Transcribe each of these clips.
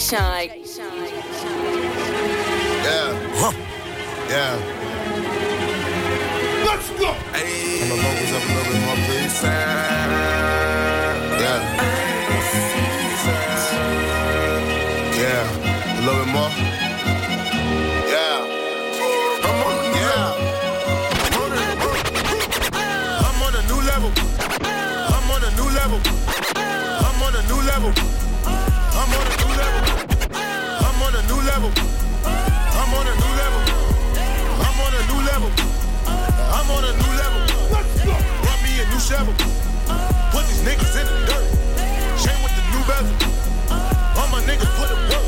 Shynn. Yeah. Huh. Yeah. Let's go. Hey. Turn the vocals up a little bit more, please. Yeah. Yeah. A little bit more. Niggas put them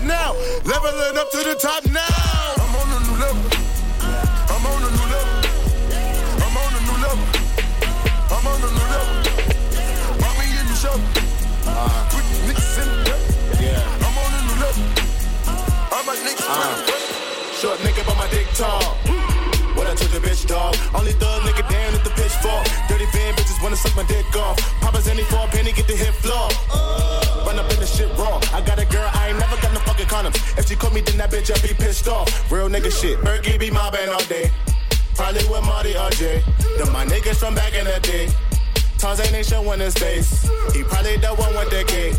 when they watch now. Leveling up to the top now. I'm on a new level. I'm on a new level. I'm on a new level. I'm on a new level. Mommy in the show. Put niggas in the dirt. Yeah. I'm on a new level. I'm a nigga. Uh. Short nigga, but my dick tall. What I took the bitch dog. Only thug nigga down at the pitchfork. Dirty van bitches wanna suck my dick off. Papa's any for a penny, get the hit floor. Run If she caught me, then that bitch I be pissed off. Real nigga shit. Bergie be mobbing all day. Probably with Marty RJ. Them my niggas from back in the day. Tarzan ain't showing his face. He probably the one with the cake.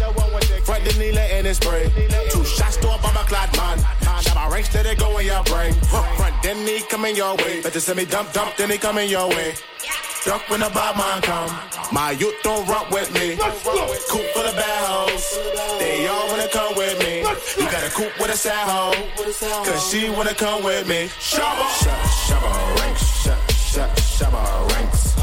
Front the needle in his spray. Two shots to a bomber clad man. Shot my ranks till they go in your brain. Front then he coming your way. Better send me dump dump then he coming your way. Duck when the bad man come. My youth don't rock with me. Coop for the bad hoes. They all wanna come with me. You got a coop with a sad hoe. Cause she wanna come with me. Shabba. Shabba ranks. Shabba, shabba ranks.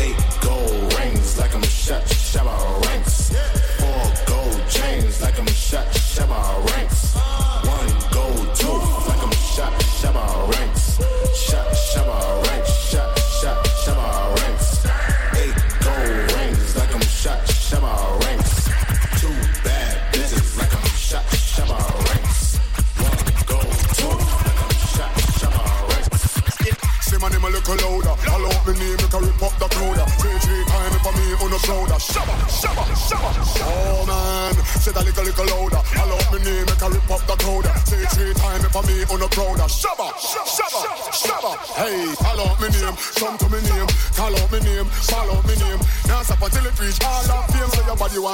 Eight gold rings like I'm shut. Shabba ranks. Four gold chains like I'm shut. Shabba ranks. One gold tooth like I'm shut. Shabba ranks. Some coming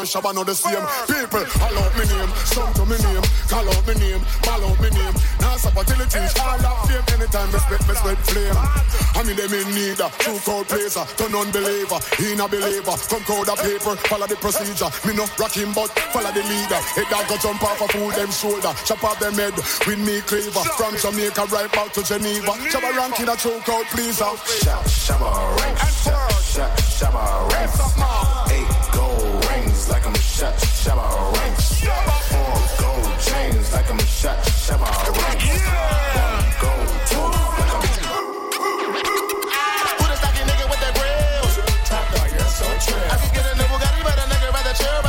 So your body want shabba, not the same. People, call out me name, come to me name. Call out me name, call out me name. Now stop until it all fame. Anytime me spit, me spit flame. I mean them in need a true cold placer, uh, turn unbeliever, he not believer. Come code the paper, follow the procedure. Me no rock him, but follow the leader. Head dog go jump off a fool them shoulder, chop off them head with me cleaver. From Jamaica right back to Geneva, Shabba ranking a true cold pleaser. Shabba ranks. Shabba, shabba ranks. Rings like I'm shut. Shabba ranks. Four gold chains like I'm shut. Shabba ranks. One gold tooth like I'm the stocky nigga with that grills? I get a but a nigga rather chill.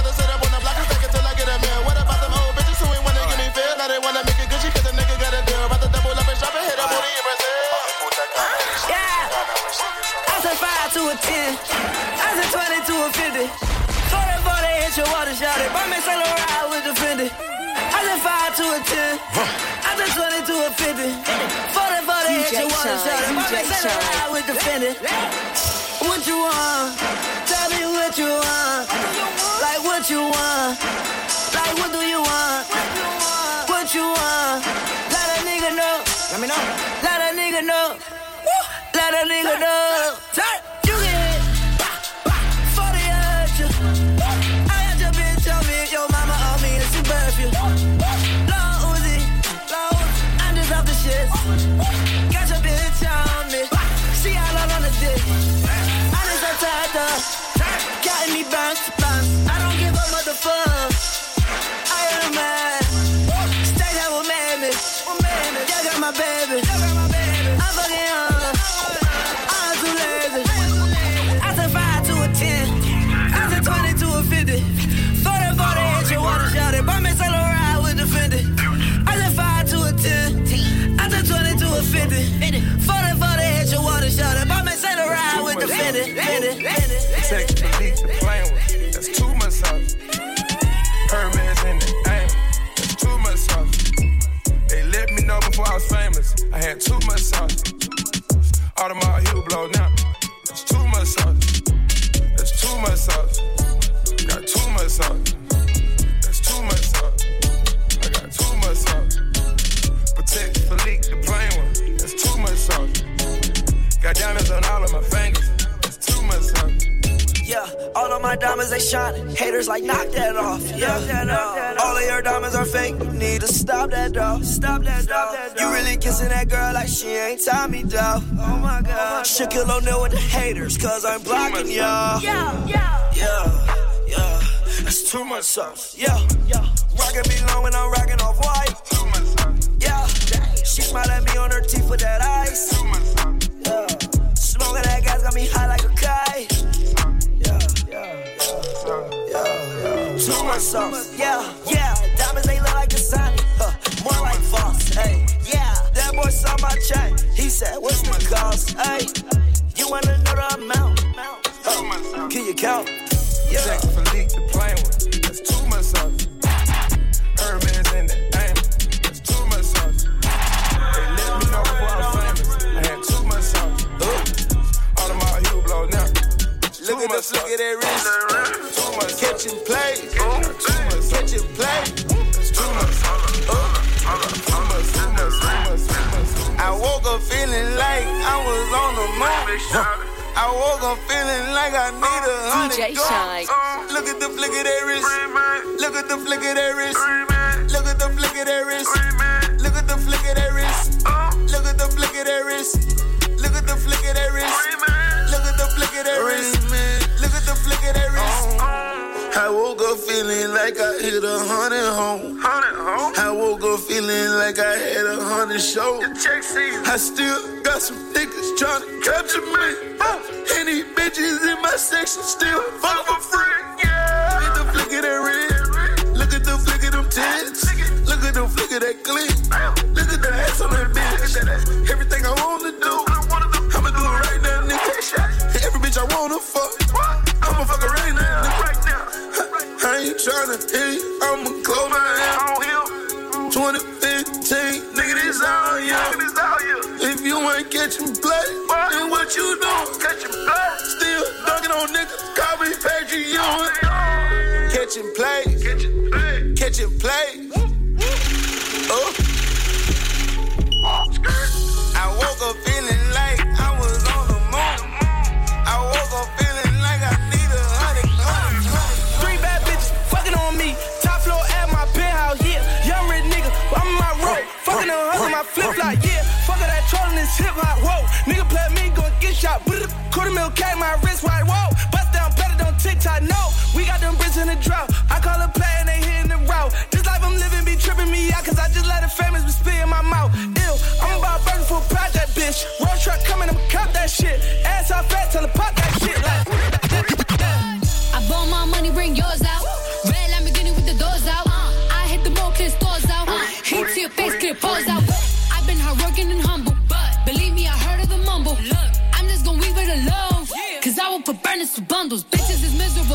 shot it. My man Saint Laurent, I was defending. I just five to a ten. I just twenty to a fifty. For the hit, you wanna shot it. My man Saint Laurent, I was defending. What you want? Tell me what you want. Like what you want? Like what do you want? What you want? Let a nigga know. Let me know. Let a nigga know. Let a nigga know. Turn. My baby. can't toot myself. My diamonds they shining. Haters like knock that off. Yeah, all of your diamonds are fake. You need to stop that dog. Stop that dog. You really kissing that girl like she ain't Tommy dog. Oh my god. Shaquille O'Neal with the haters, cause I'm blocking y'all. Yeah, yeah, yeah, yeah. That's too much sauce. Yeah, yeah. Rockin' me long when I'm rockin' off white. Too much sauce. Yeah, she smile at me on her teeth with that ice. Too much sauce. Yeah, smoking that gas got me high like a kite. Much sauce. Yeah, yeah. Diamonds they look like a sign. Huh, more like false. Hey, yeah. That boy saw my chain. He said, What's the cost? Hey, you wanna know the amount? Huh, can you count? Yeah. Patek Philippe, the plain one. That's too much sauce. Hermes in the aim. That's much sauce. They let me know before I was famous. I had too much sauce. Audemars Hublot now. Look at this, look at that wrist. Too much. Catching play. Got too much sauce. Catching oh, play. That's too much. Too too. I woke up feeling like I was on the moon. I woke up feeling like I need a oh, hundred DJ. Shynn. Look at the flick of that wrist. Look at the flick of that wrist. Look at the flick of that wrist. Look at the flick of that wrist. Look at the flick of that wrist. Look at the flick of that wrist. Look at the flick of that wrist. Feeling like I hit a hundred home. I woke up feeling like I had a hundred shows. I still got some niggas trying to capture me. These bitches in my section still fuck for free. Catching play, then what you doing? Catching play. Still dunking on niggas, call me Patrick Ewing. why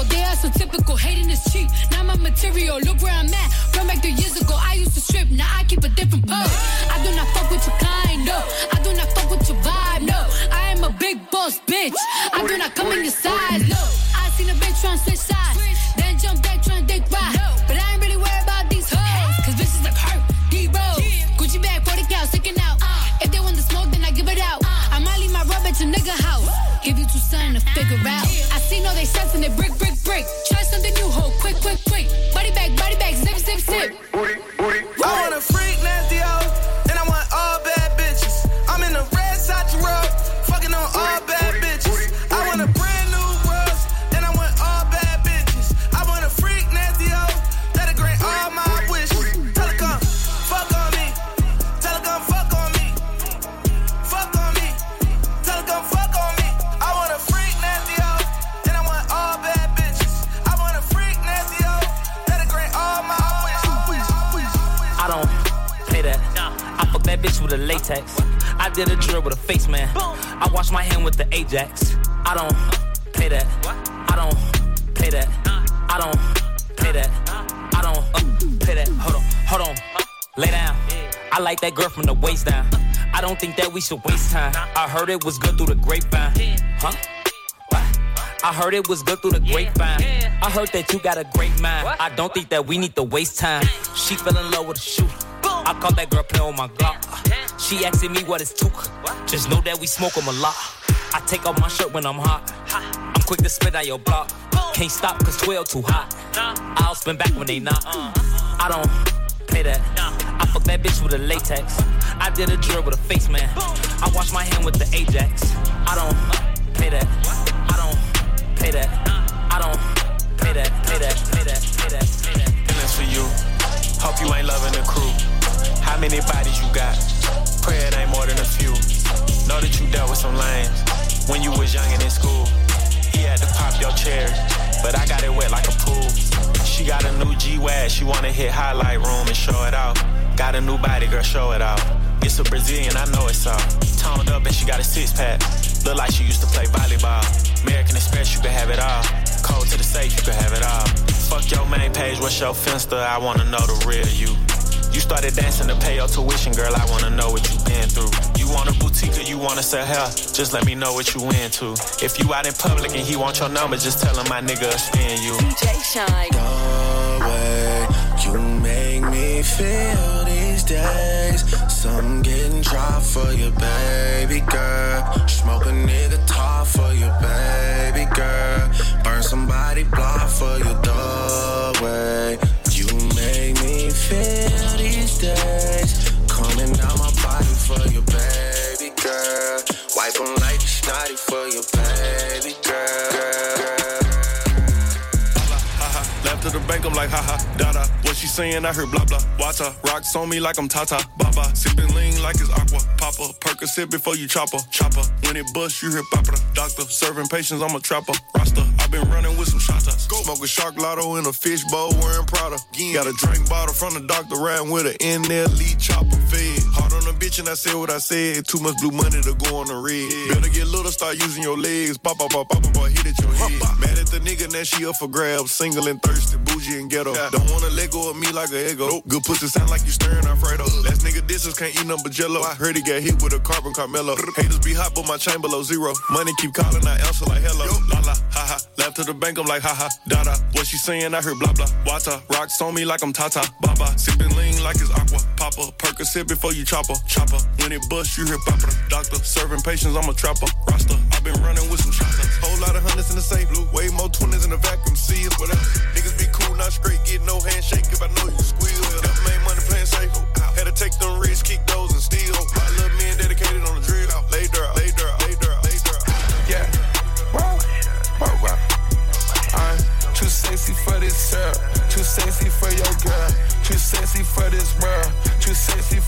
typical, they are so typical. Hating is cheap, not my material. Look where I'm at. From back three years ago, I used to strip, now I keep a different pose. I do not fuck with your kind, no. I do not fuck with your vibe, no. I am a big boss, bitch. I do not come in your size, no. I seen a bitch trying to switch sides, then jump back trying to dick ride. No. But I ain't really worried about these hoes, cause bitches like hurt, D Rose. Gucci bag, 40 cow, sticking out. If they want the smoke, then I give it out. I might leave my rub at your nigga house. Give you two something to figure out. I see no they shots and they brick brick. Ajax. I don't play that. I don't play that. I don't play that. I don't play that. Hold on, hold on. Lay down. I like that girl from the waist down. I don't think that we should waste time. I heard it was good through the grapevine. Huh? I heard it was good through the grapevine. I heard that you got a great mind. I don't think that we need to waste time. She fell in love with a shooter. I caught that girl playing with my Glock. She asking me what is took. Just know that we smoke 'em a lot. I take off my shirt when I'm hot. I'm quick to spit on your block. Can't stop cause 12 too hot. I'll spin back when they not. I don't play that. I fuck that bitch with a latex. I did a drill with a face man. I wash my hand with the Ajax. I don't play that. I don't play that. I don't play that. Play that. Play that. Play that. Play that. feelings for you. Hope you ain't loving the crew. How many bodies you got? Pray it ain't more than a few. Know that you dealt with some lames when you was young and in school. He had to pop your chair, but I got it wet like a pool. She got a new G-Wag, she wanna hit highlight room and show it off. Got a new body, girl, show it off. It's a Brazilian, I know it's all. Toned up and she got a six pack. Look like she used to play volleyball. American Express, you can have it all. Code to the safe, you can have it all. Fuck your main page, what's your finsta? I wanna know the real you. You started dancing to pay your tuition, girl. I wanna know what you been through. You want a boutique or you wanna sell hair? Just let me know what you into. If you out in public and he want your number, just tell him my nigga will spin you. DJ Shynn. The way you make me feel these days. Some getting dry for you, baby girl. Smoke a nigga top for you, baby saying, I heard blah blah. Wata, rocks on me like I'm Tata, Baba. Sipping lean like it's aqua, Papa. Percocet before you chopper, chopper. When it bust, you hear papa. Doctor, serving patients, I'm a trapper. Rasta, I've been running with some shotas. Smoke a shark lotto in a fish bowl, wearing Prada. Got a drink bottle from the doctor, riding with there, lead chopper fed. Hard on a bitch and I said what I said. Too much blue money to go on the red. Better get little, start using your legs. Pop, pop, pop, pop, pop, hit at your head. Mad at the nigga, now she up for grabs. Single and thirsty, bougie and ghetto. Don't wanna let go of me like a ego. Good pussy sound like you stirring Alfredo. Last nigga distance can't eat nothing but jello. I heard he got hit with a carbon Carmelo. Haters be hot, but my chain below zero. Money keep calling, I answer like hello. La la, ha. To the bank, I'm like haha, ha. Da da. What she saying, I heard blah blah. Wata, rocks on me like I'm Tata. Baba, sipping lean like it's aqua. Papa, Percocet before you chopper. Chopper, when it bust, you hear papa. Doctor, serving patients, I'm a trapper. Rasta, I've been running with some shots. Whole lot of hundreds in the safe. Blue, way more twenties in the vacuum. See whatever. Niggas be cool, not straight. Get no handshake if I know you squeal. Never made money playing safe. Had to take them risks, kick those and steal. My little syrup. Too sexy for your girl. Too sexy for this world. Too sexy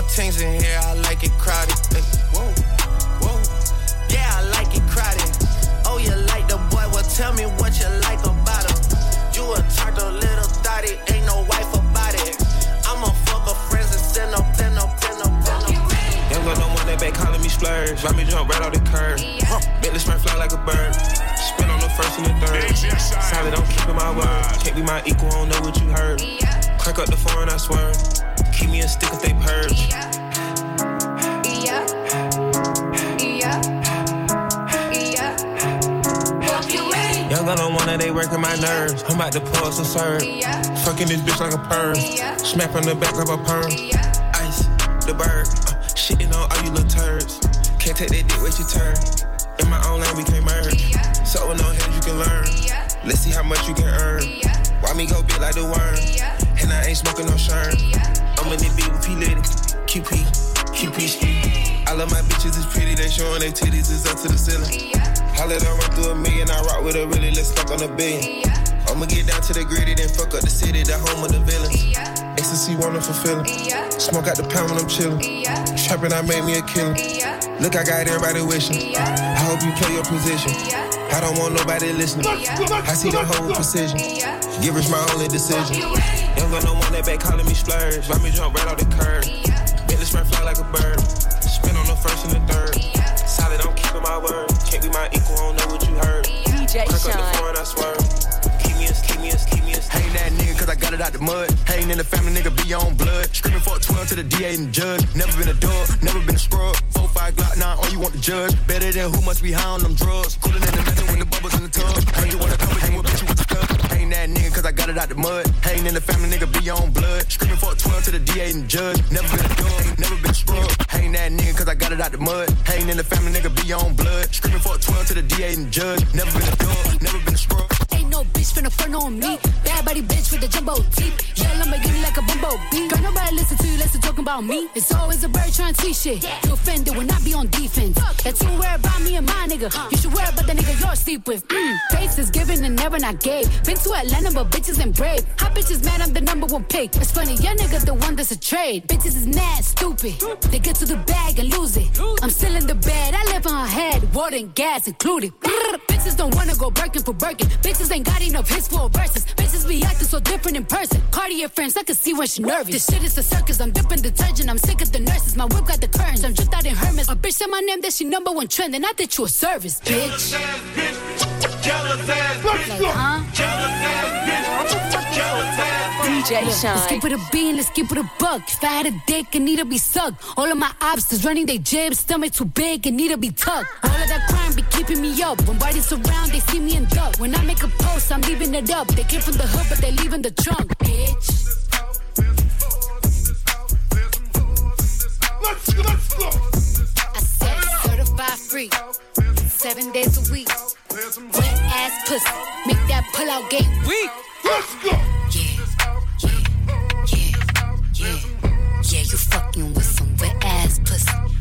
More things in here, I like it crowded. Ay, whoa, whoa. Yeah, I like it crowded. Oh, you like the boy? Well, tell me what you like about him. You a turtle, little thotty, ain't no wife about it. I'ma fuck a fucker, friends and send up, send up, send up, send up. Young got no more, money back calling me splurge. Let me jump right off the curb. Yeah. Huh. Bentley sprint fly like a bird. Spin on the first and the third. Solid, I'm keeping my word. Can't be my equal, I don't know what you heard. Yeah. Crack up the phone, I swear. Keep me a stick if they purge. Young on one that they working my nerves. I'm about to pause and serve. Fucking this bitch like a perm. Smack on the back of a perm. Ice, the bird. Uh, shitting on all you little turds. Can't take that dick, wait your turn. In my own lane, we can't merge. So with no hands, you can learn. Let's see how much you can earn. Why me go big like the worm? And I ain't smoking no shirt. I'm in the beat with P Litty. QP, QP. I love my bitches, it's pretty. They showing their titties, is up to the ceiling. Let her run through a million, I rock with her really, let's fuck on a billion. I'ma get down to the gritty, then fuck up the city, the home of the villains. Ecstasy, wonderful feeling. Smoke out the pound when I'm chillin'. Trapping, I made me a killer. Look, I got everybody wishing. I hope you play your position. I don't want nobody listening. I see the whole precision. Give us my only decision. Young got no one that back calling me splurge. Let me jump right off the curb. Make this spread fly like a bird. Spin on the first and the third. Solid, I'm keeping my word. Can't be my equal, I don't know what you heard. DJ Crack up the Shynn. phone, I swear. Keep me a, keep me a, keep me a. Ain't that nigga cause I got it out the mud. Hating in the family, nigga be on blood. Screaming for a 12 to the DA and the judge. Never been a dog, never been a scrub. 4 5 Glock 9, all you want the judge. Better than who must be high on them drugs. Cooler than the method when the bubbles in the tub. Heard you wanna come with you, bitch, you with the Ain't that nigga cause I got it out the mud. Hating in the family, nigga be on blood. Screaming for a 12 to the DA and judge. Never been a dog, never been a scrub. Ain't that nigga cause I got it out the mud. Hating in the family, nigga be on blood. Screaming for a 12 to the DA and judge. Never been a dog, never been a scrub. Bitch finna front on me. Bad body bitch with the jumbo teeth. Yeah, Lamborghini like a bumblebee. Girl, nobody listen to you, listen talking about me. It's always a bird trying to tweet shit. You offended when I be on defense. That's too worried about me and my nigga. You should worry about the nigga you're sleep with. Mm. Face is given and never not gave. Been to Atlanta, but bitches ain't brave. Hot bitches mad, I'm the number one pick. It's funny, your nigga the one that's a trade. Bitches is mad, stupid. They get to the bag and lose it. I'm still in the bed, I live on her head. Water and gas included. Bitches don't wanna go Birkin for Birkin. Bitches ain't got enough hits for verses. Bitches be acting so different in person. Cartier friends, I can see when she nervous. This shit is a circus, I'm dipping detergent. I'm sick of the nurses. My whip got the curtains. I'm just out in Hermes. A bitch said my name, that she number one trend. And I did you a service, bitch. Like, huh? DJ Let's Shynn. keep it a bean, let's keep it a buck. If I had a dick, it need to be sucked. All of my obstacles running they jibs, stomach too big, it need to be tucked. All of that crime be keeping me up. When bodies around, they see me in duck. When I make a post, I'm leaving it up. They came from the hood, but they leaving the trunk, bitch. Let's go, I said certified free, seven days a week. Wet ass pussy, make that pull out game weak. Let's go. Yeah,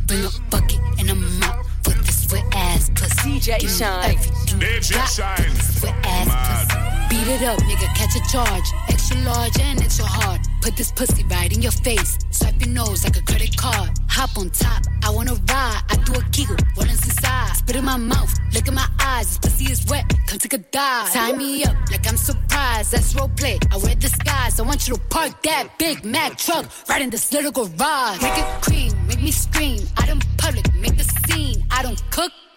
Bring a bucket and a mop for this wet ass pussy. DJ Give me Shynn. everything DJ got Shynn. this wet ass pussy. Beat it up, nigga, catch a charge. Extra large and extra hard. Put this pussy right in your face. Swipe your nose like a credit card. Hop on top, I wanna ride. I do a giggle, what is inside? Spit in my mouth, look in my eyes. This pussy is wet, come take a dive. Tie me up like I'm surprised. That's role play. I wear disguise. I want you to park that Big Mac truck right in this little garage. Make it cream, make me scream. I don't public, make the scene. I don't cook.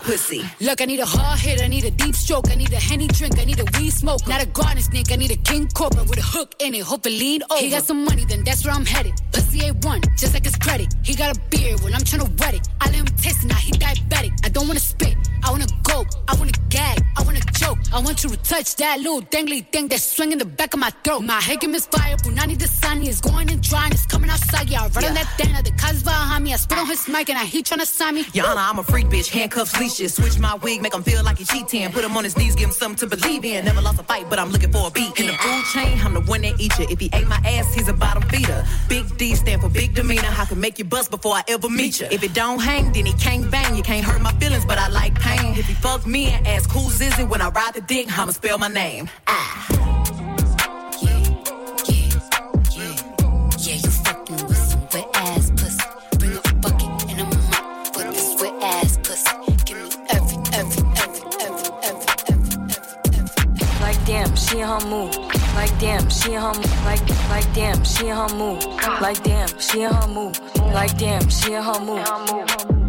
pussy. Look, I need a hard hit, I need a deep stroke, I need a henny drink, I need a weed smoke. Not a garden snake, I need a king cobra with a hook in it, hope it lean over. He got some money, then that's where I'm headed. Pussy A1, just like his credit. He got a beard when I'm trying to wet it. I let him taste it, now he diabetic. I don't wanna spit, I wanna go, I wanna gag, wanna choke. I want you to touch that little dangly thing that's swinging the back of my throat. My head is fire, Punani the sun is going and drying, it's coming outside. Yeah, I run on that thing, the cars behind me. I spit on his mic and I heat tryna sign me. Honor, I'm a freak bitch, handcuffs, leashes. Switch my wig, make him feel like he cheating. Put him on his knees, give him something to believe in. Never lost a fight, but I'm looking for a beat. In the food chain, I'm the one that eat you. If he ate my ass, he's a bottom feeder. Big D stand for big demeanor. I can make you bust before I ever meet you. If it don't hang, then he can't bang. You can't hurt my feelings, but I like pain. If he fuck me and ask who's is it when I ride the dick, I'ma spell my name. Ah. she her mood. Like damn, she her mood. Like like damn, she her mood. Like damn, she her mood. Like damn, she her mood.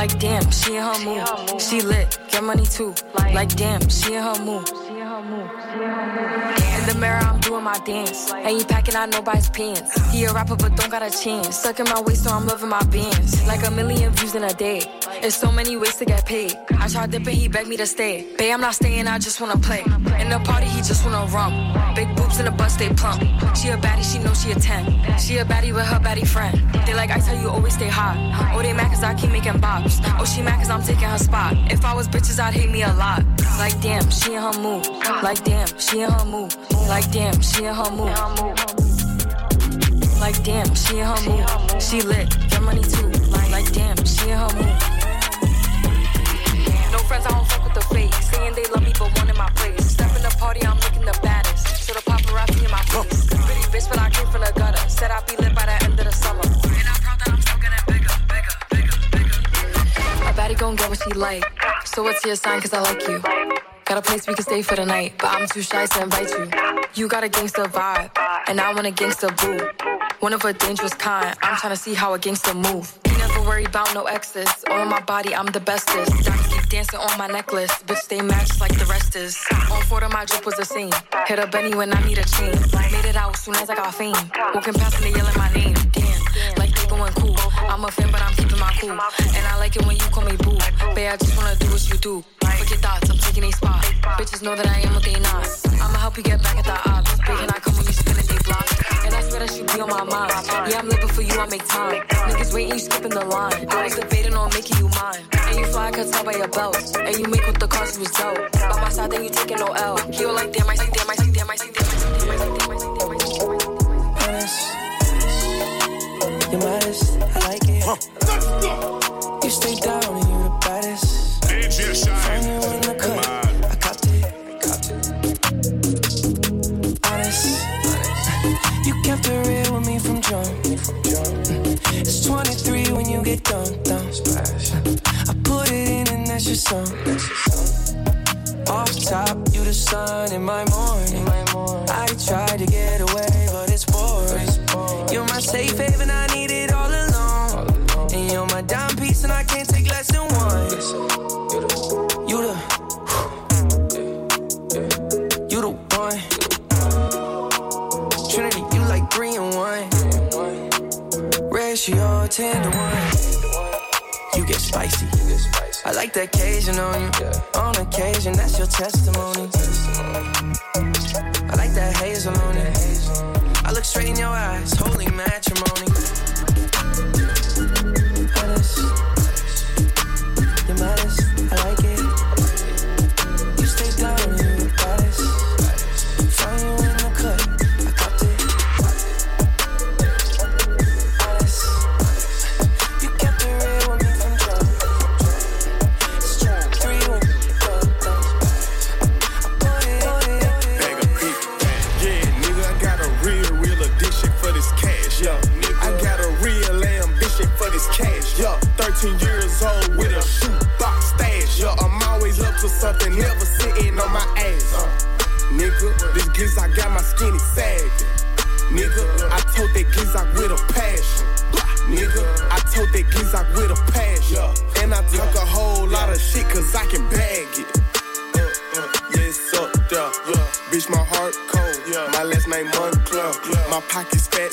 Like damn, she in her mood. She lit, get money too. Like damn, she in her mood. In the mirror, I'm doing my dance. Ain't packing out nobody's pants. He a rapper, but don't got a chance. Stuck in my waist, so I'm loving my bands. Like a million views in a day. There's so many ways to get paid. I tried dipping, he begged me to stay. Babe, I'm not staying, I just wanna play. In the party, he just wanna rum. Big boobs in the bus, they plump. She a baddie, she know she a 10. She a baddie with her baddie friend. They like, I tell you, always stay hot. Oh, they mad cause I keep making bops. Oh, she mad cause I'm taking her spot. If I was bitches, I'd hate me a lot. Like, damn, she in her mood. Like, damn, she in her mood. Like, damn, she in her mood. Like, damn, she in her mood. She lit, get money too. Like, damn, she in her mood friends, I don't fuck with the fake. Saying they love me, but one in my place. Step in the party, I'm looking the baddest. So the paparazzi in my face. Pretty bitch, but I came from the gutter. Said I'd be lit by the end of the summer. And I'm proud that I'm still getting bigger, bigger, bigger, bigger. A baddie gon' get what she like. So what's your sign? Cause I like you. Got a place we can stay for the night, but I'm too shy to invite you. You got a gangster vibe, and I want a gangster boo. One of a dangerous kind. I'm trying to see how a gangster move. Never worry about no exes. On my body, I'm the bestest. Diamonds keep dancing on my necklace. Bitch, they match like the rest is. On photo, my drip was a scene. Hit up Benny when I need a chain. Made it out as soon as I got fame. Walking past they yelling my name. Damn, like they going cool. I'm a fan, but I'm keeping my cool. And I like it when you call me boo. Babe, I just wanna do what you do. Forget thoughts, I'm taking a spot. Bitches know that I am what they not. I'ma help you get back at the odds. Big and I come when you spinning they block. And I swear that you be on my mind. Yeah, I'm living for you, I make time. Niggas waiting, you skipping the the line. I was debating on making you mine. And you fly, could tell by your belt. And you make with the cause you was dope. By my side, then you taking no L. He was like, damn, I see, damn, I see, damn, I see, damn, I see, damn, I see, damn, I see, damn, I see, damn, I see. Honest, you're modest, I like it. Huh. You stay down and you the baddest. DJ Shynn. Find you in the cut. I copped it, copped it. Honest, honest. You kept it real with me from jump. It's 23 when you get done, done. Splash. I put it in and that's your song. Off top, you the sun in my morning. 10 to 1. You get spicy. I like the occasion on you. On occasion, that's your testimony. I like that hazel on it. I look straight in your eyes, holy matrimony. I told that giz with a passion. Yeah. And I talk a whole lot of shit cause I can bag it. Uh, uh, yes, up there. Yeah. Bitch, my heart cold. Yeah. My last name Moncler. Yeah. My pockets fat